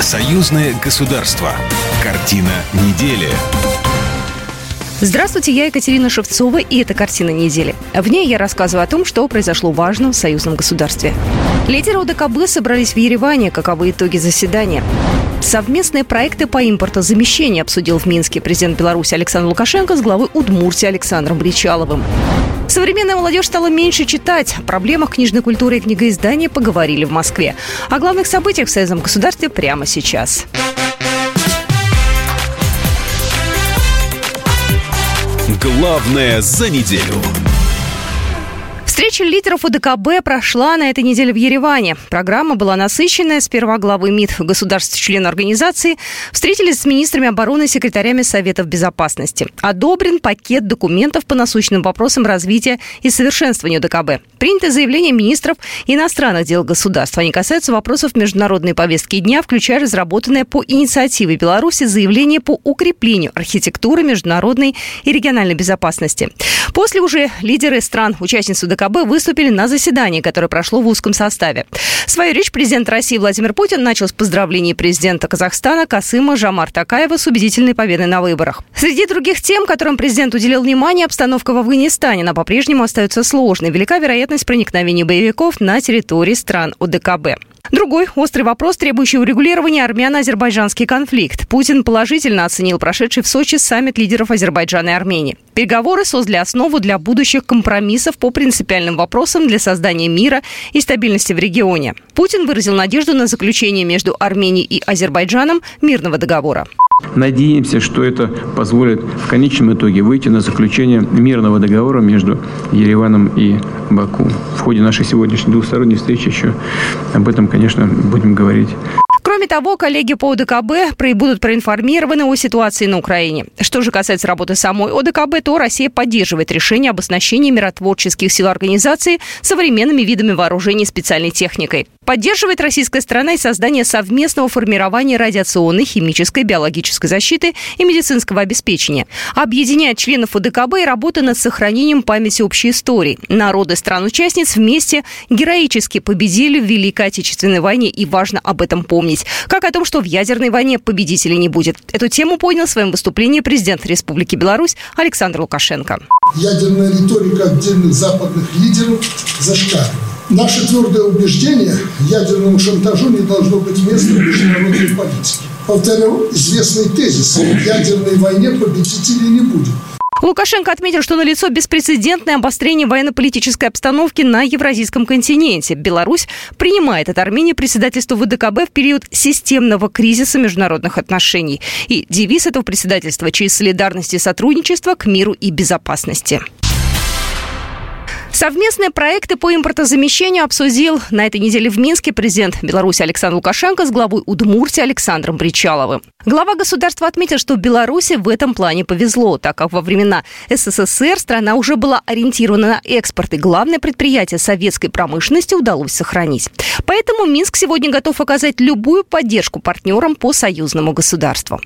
Союзное государство. Картина недели. Здравствуйте, я Екатерина Шевцова, и это «Картина недели». В ней я рассказываю о том, что произошло важно в союзном государстве. Лидеры ОДКБ собрались в Ереване. Каковы итоги заседания? Совместные проекты по импортозамещению обсудил в Минске президент Беларуси Александр Лукашенко с главой Удмуртии Александром Бричаловым. Современная молодежь стала меньше читать. О проблемах книжной культуры и книгоиздания поговорили в Москве. О главных событиях в союзном государстве прямо сейчас. Главное за неделю. Встреча лидеров УДКБ прошла на этой неделе в Ереване. Программа была насыщенная. Сперва главы МИД государств-членов организации встретились с министрами обороны и секретарями Советов Безопасности. Одобрен пакет документов по насущным вопросам развития и совершенствования УДКБ. Принято заявление министров иностранных дел государств. Они касаются вопросов международной повестки дня, включая разработанное по инициативе Беларуси заявление по укреплению архитектуры международной и региональной безопасности. После уже лидеры стран-участниц УДКБ ЦБ выступили на заседании, которое прошло в узком составе. Свою речь президент России Владимир Путин начал с поздравлений президента Казахстана Касыма Жамар Такаева с убедительной победой на выборах. Среди других тем, которым президент уделил внимание, обстановка в Афганистане. Она по-прежнему остается сложной. Велика вероятность проникновения боевиков на территории стран ОДКБ. Другой острый вопрос, требующий урегулирования армяно-азербайджанский конфликт. Путин положительно оценил прошедший в Сочи саммит лидеров Азербайджана и Армении. Переговоры создали основу для будущих компромиссов по принципиальным вопросам для создания мира и стабильности в регионе. Путин выразил надежду на заключение между Арменией и Азербайджаном мирного договора. Надеемся, что это позволит в конечном итоге выйти на заключение мирного договора между Ереваном и Баку. В ходе нашей сегодняшней двусторонней встречи еще об этом, конечно, будем говорить. Кроме того, коллеги по ОДКБ будут проинформированы о ситуации на Украине. Что же касается работы самой ОДКБ, то Россия поддерживает решение об оснащении миротворческих сил организации современными видами вооружений и специальной техникой. Поддерживает российская страна и создание совместного формирования радиационной, химической, биологической защиты и медицинского обеспечения. Объединяет членов ОДКБ и работа над сохранением памяти общей истории. Народы стран-участниц вместе героически победили в Великой Отечественной войне, и важно об этом помнить. Как о том, что в ядерной войне победителей не будет. Эту тему понял в своем выступлении президент Республики Беларусь Александр Лукашенко. Ядерная риторика отдельных западных лидеров зашкаливает. Наше твердое убеждение, ядерному шантажу не должно быть места в международной политике. Повторю известный тезис. В ядерной войне победителей не будет. Лукашенко отметил, что налицо беспрецедентное обострение военно-политической обстановки на Евразийском континенте. Беларусь принимает от Армении председательство ВДКБ в период системного кризиса международных отношений. И девиз этого председательства «Через солидарность и сотрудничество к миру и безопасности». Совместные проекты по импортозамещению обсудил на этой неделе в Минске президент Беларуси Александр Лукашенко с главой Удмуртии Александром Бричаловым. Глава государства отметил, что Беларуси в этом плане повезло, так как во времена СССР страна уже была ориентирована на экспорт, и главное предприятие советской промышленности удалось сохранить. Поэтому Минск сегодня готов оказать любую поддержку партнерам по союзному государству.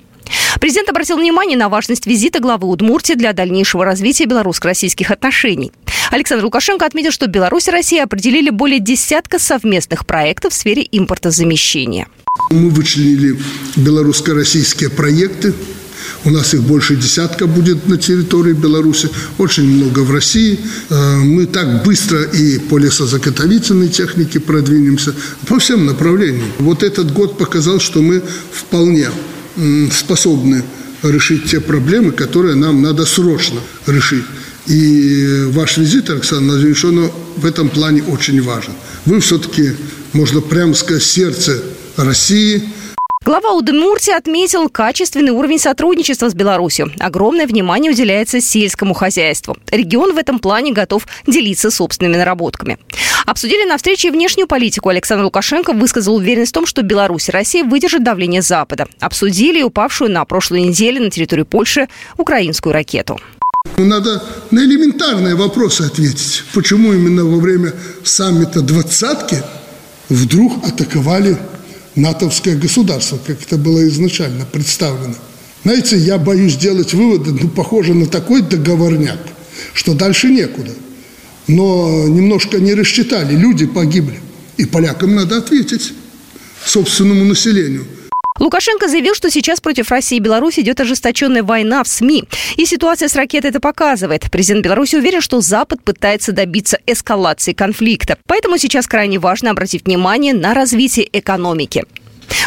Президент обратил внимание на важность визита главы Удмуртии для дальнейшего развития белорусско-российских отношений. Александр Лукашенко отметил, что Беларусь и Россия определили более десятка совместных проектов в сфере импортозамещения. Мы вычленили белорусско-российские проекты. У нас их больше десятка будет на территории Беларуси, очень много в России. Э, мы так быстро и по лесозаготовительной технике продвинемся по всем направлениям. Вот этот год показал, что мы вполне способны решить те проблемы, которые нам надо срочно решить. И ваш визит, Александр Владимирович, он в этом плане очень важен. Вы все-таки, можно прямо сказать, сердце России – Глава Удмуртии отметил качественный уровень сотрудничества с Беларусью. Огромное внимание уделяется сельскому хозяйству. Регион в этом плане готов делиться собственными наработками. Обсудили на встрече внешнюю политику. Александр Лукашенко высказал уверенность в том, что Беларусь и Россия выдержат давление Запада. Обсудили упавшую на прошлой неделе на территории Польши украинскую ракету. Надо на элементарные вопросы ответить. Почему именно во время саммита двадцатки вдруг атаковали натовское государство, как это было изначально представлено. Знаете, я боюсь делать выводы, ну, похоже на такой договорняк, что дальше некуда. Но немножко не рассчитали, люди погибли. И полякам надо ответить собственному населению. Лукашенко заявил, что сейчас против России и Беларуси идет ожесточенная война в СМИ. И ситуация с ракетой это показывает. Президент Беларуси уверен, что Запад пытается добиться эскалации конфликта. Поэтому сейчас крайне важно обратить внимание на развитие экономики.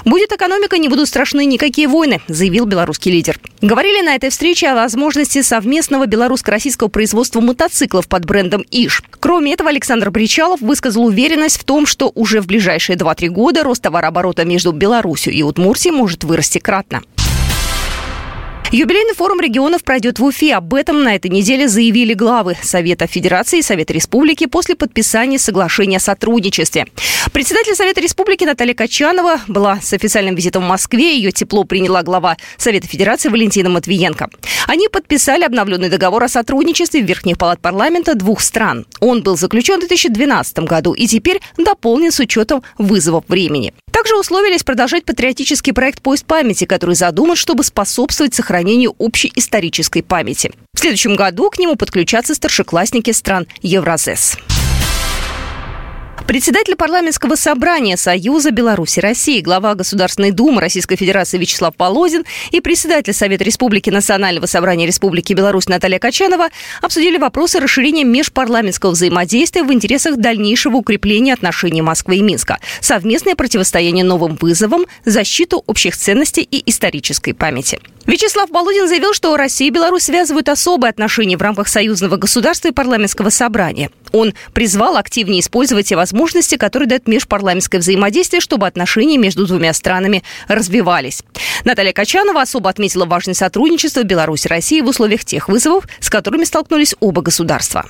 Будет экономика, не будут страшны никакие войны, заявил белорусский лидер. Говорили на этой встрече о возможности совместного белорусско-российского производства мотоциклов под брендом «Иш». Кроме этого, Александр Бричалов высказал уверенность в том, что уже в ближайшие 2-3 года рост товарооборота между Беларусью и Удмуртией может вырасти кратно. Юбилейный форум регионов пройдет в Уфе. Об этом на этой неделе заявили главы Совета Федерации и Совета Республики после подписания соглашения о сотрудничестве. Председатель Совета Республики Наталья Качанова была с официальным визитом в Москве. Ее тепло приняла глава Совета Федерации Валентина Матвиенко. Они подписали обновленный договор о сотрудничестве в Верхних палат парламента двух стран. Он был заключен в 2012 году и теперь дополнен с учетом вызовов времени. Также условились продолжать патриотический проект «Поезд памяти», который задуман, чтобы способствовать сохранению общей исторической памяти. В следующем году к нему подключатся старшеклассники стран Евразес. Председатель парламентского собрания Союза Беларуси России, глава Государственной Думы Российской Федерации Вячеслав Полозин и председатель Совета Республики Национального собрания Республики Беларусь Наталья Качанова обсудили вопросы расширения межпарламентского взаимодействия в интересах дальнейшего укрепления отношений Москвы и Минска, совместное противостояние новым вызовам, защиту общих ценностей и исторической памяти. Вячеслав Полудин заявил, что Россия и Беларусь связывают особые отношения в рамках союзного государства и парламентского собрания. Он призвал активнее использовать те возможности, которые дает межпарламентское взаимодействие, чтобы отношения между двумя странами развивались. Наталья Качанова особо отметила важность сотрудничества Беларуси и России в условиях тех вызовов, с которыми столкнулись оба государства.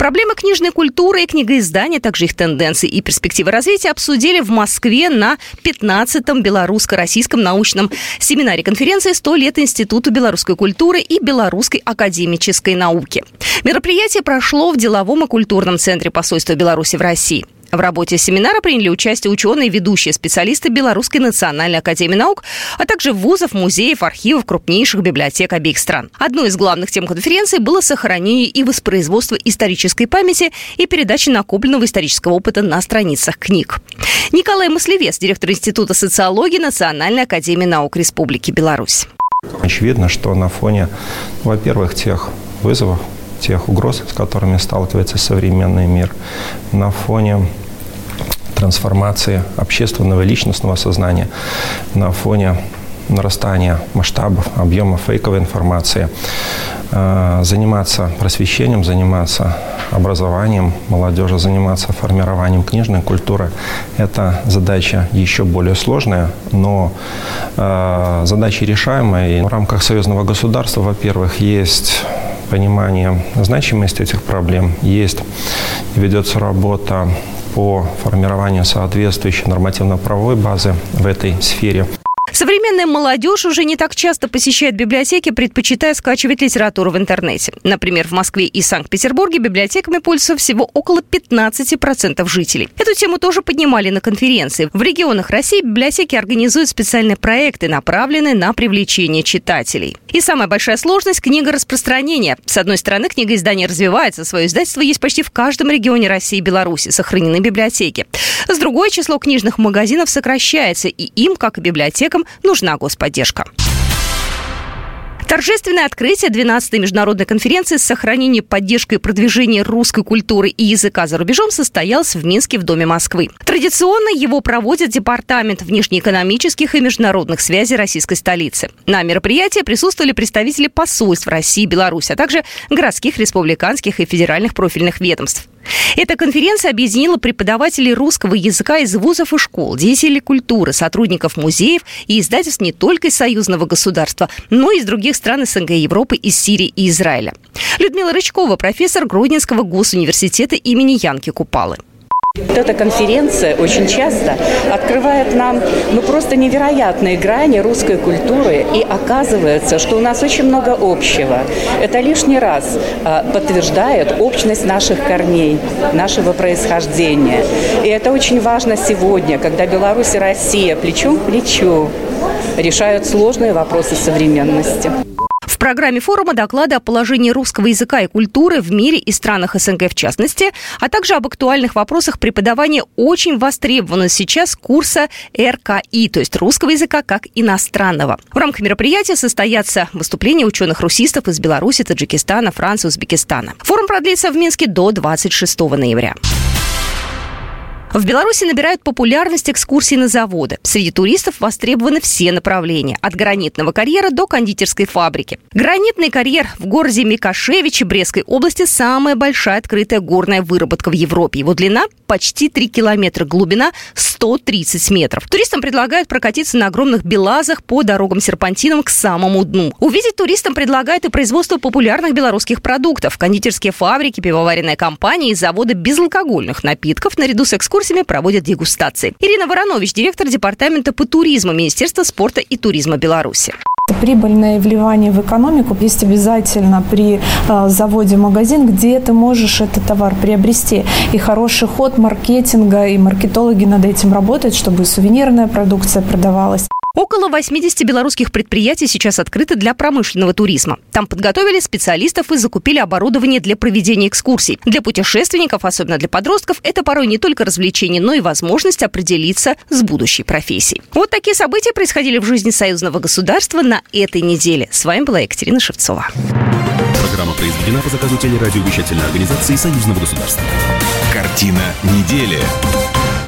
Проблемы книжной культуры и книгоиздания, также их тенденции и перспективы развития обсудили в Москве на 15-м белорусско-российском научном семинаре конференции «100 лет Институту белорусской культуры и белорусской академической науки». Мероприятие прошло в деловом и культурном центре посольства Беларуси в России. В работе семинара приняли участие ученые ведущие специалисты Белорусской национальной академии наук, а также вузов, музеев, архивов крупнейших библиотек обеих стран. Одной из главных тем конференции было сохранение и воспроизводство исторической памяти и передача накопленного исторического опыта на страницах книг. Николай Маслевец, директор Института социологии Национальной академии наук Республики Беларусь. Очевидно, что на фоне, во-первых, тех вызовов, тех угроз, с которыми сталкивается современный мир, на фоне трансформации общественного и личностного сознания, на фоне нарастания масштабов, объемов фейковой информации, э, заниматься просвещением, заниматься образованием молодежи, заниматься формированием книжной культуры. Это задача еще более сложная, но э, задача решаемая. В рамках союзного государства, во-первых, есть понимание значимости этих проблем есть. Ведется работа по формированию соответствующей нормативно-правовой базы в этой сфере. Современная молодежь уже не так часто посещает библиотеки, предпочитая скачивать литературу в интернете. Например, в Москве и Санкт-Петербурге библиотеками пользуются всего около 15% жителей. Эту тему тоже поднимали на конференции. В регионах России библиотеки организуют специальные проекты, направленные на привлечение читателей. И самая большая сложность – книга распространения. С одной стороны, книга издания развивается, свое издательство есть почти в каждом регионе России и Беларуси, сохранены библиотеки. С другой, число книжных магазинов сокращается, и им, как и библиотекам, нужна господдержка. Торжественное открытие 12-й международной конференции с сохранением, поддержкой и продвижением русской культуры и языка за рубежом состоялось в Минске в Доме Москвы. Традиционно его проводит Департамент внешнеэкономических и международных связей российской столицы. На мероприятии присутствовали представители посольств России и Беларуси, а также городских, республиканских и федеральных профильных ведомств. Эта конференция объединила преподавателей русского языка из вузов и школ, деятелей культуры, сотрудников музеев и издательств не только из союзного государства, но и из других стран СНГ Европы, из Сирии и Израиля. Людмила Рычкова, профессор Гродненского госуниверситета имени Янки Купалы. Эта конференция очень часто открывает нам ну, просто невероятные грани русской культуры, и оказывается, что у нас очень много общего. Это лишний раз а, подтверждает общность наших корней, нашего происхождения. И это очень важно сегодня, когда Беларусь и Россия плечом к плечу решают сложные вопросы современности программе форума доклады о положении русского языка и культуры в мире и странах СНГ в частности, а также об актуальных вопросах преподавания очень востребованного сейчас курса РКИ, то есть русского языка как иностранного. В рамках мероприятия состоятся выступления ученых-русистов из Беларуси, Таджикистана, Франции, Узбекистана. Форум продлится в Минске до 26 ноября. В Беларуси набирают популярность экскурсии на заводы. Среди туристов востребованы все направления. От гранитного карьера до кондитерской фабрики. Гранитный карьер в городе Микошевичи Брестской области самая большая открытая горная выработка в Европе. Его длина почти 3 километра, глубина 130 метров. Туристам предлагают прокатиться на огромных белазах по дорогам-серпантинам к самому дну. Увидеть туристам предлагают и производство популярных белорусских продуктов. Кондитерские фабрики, пивоваренная компания и заводы безалкогольных напитков наряду с экскурсиями экскурсиями проводят дегустации. Ирина Воронович, директор департамента по туризму Министерства спорта и туризма Беларуси. Прибыльное вливание в экономику есть обязательно при э, заводе магазин, где ты можешь этот товар приобрести. И хороший ход маркетинга, и маркетологи над этим работают, чтобы сувенирная продукция продавалась. Около 80 белорусских предприятий сейчас открыты для промышленного туризма. Там подготовили специалистов и закупили оборудование для проведения экскурсий. Для путешественников, особенно для подростков, это порой не только развлечение, но и возможность определиться с будущей профессией. Вот такие события происходили в жизни союзного государства на этой неделе. С вами была Екатерина Шевцова. Программа произведена по заказу телерадиовещательной организации союзного государства. Картина недели.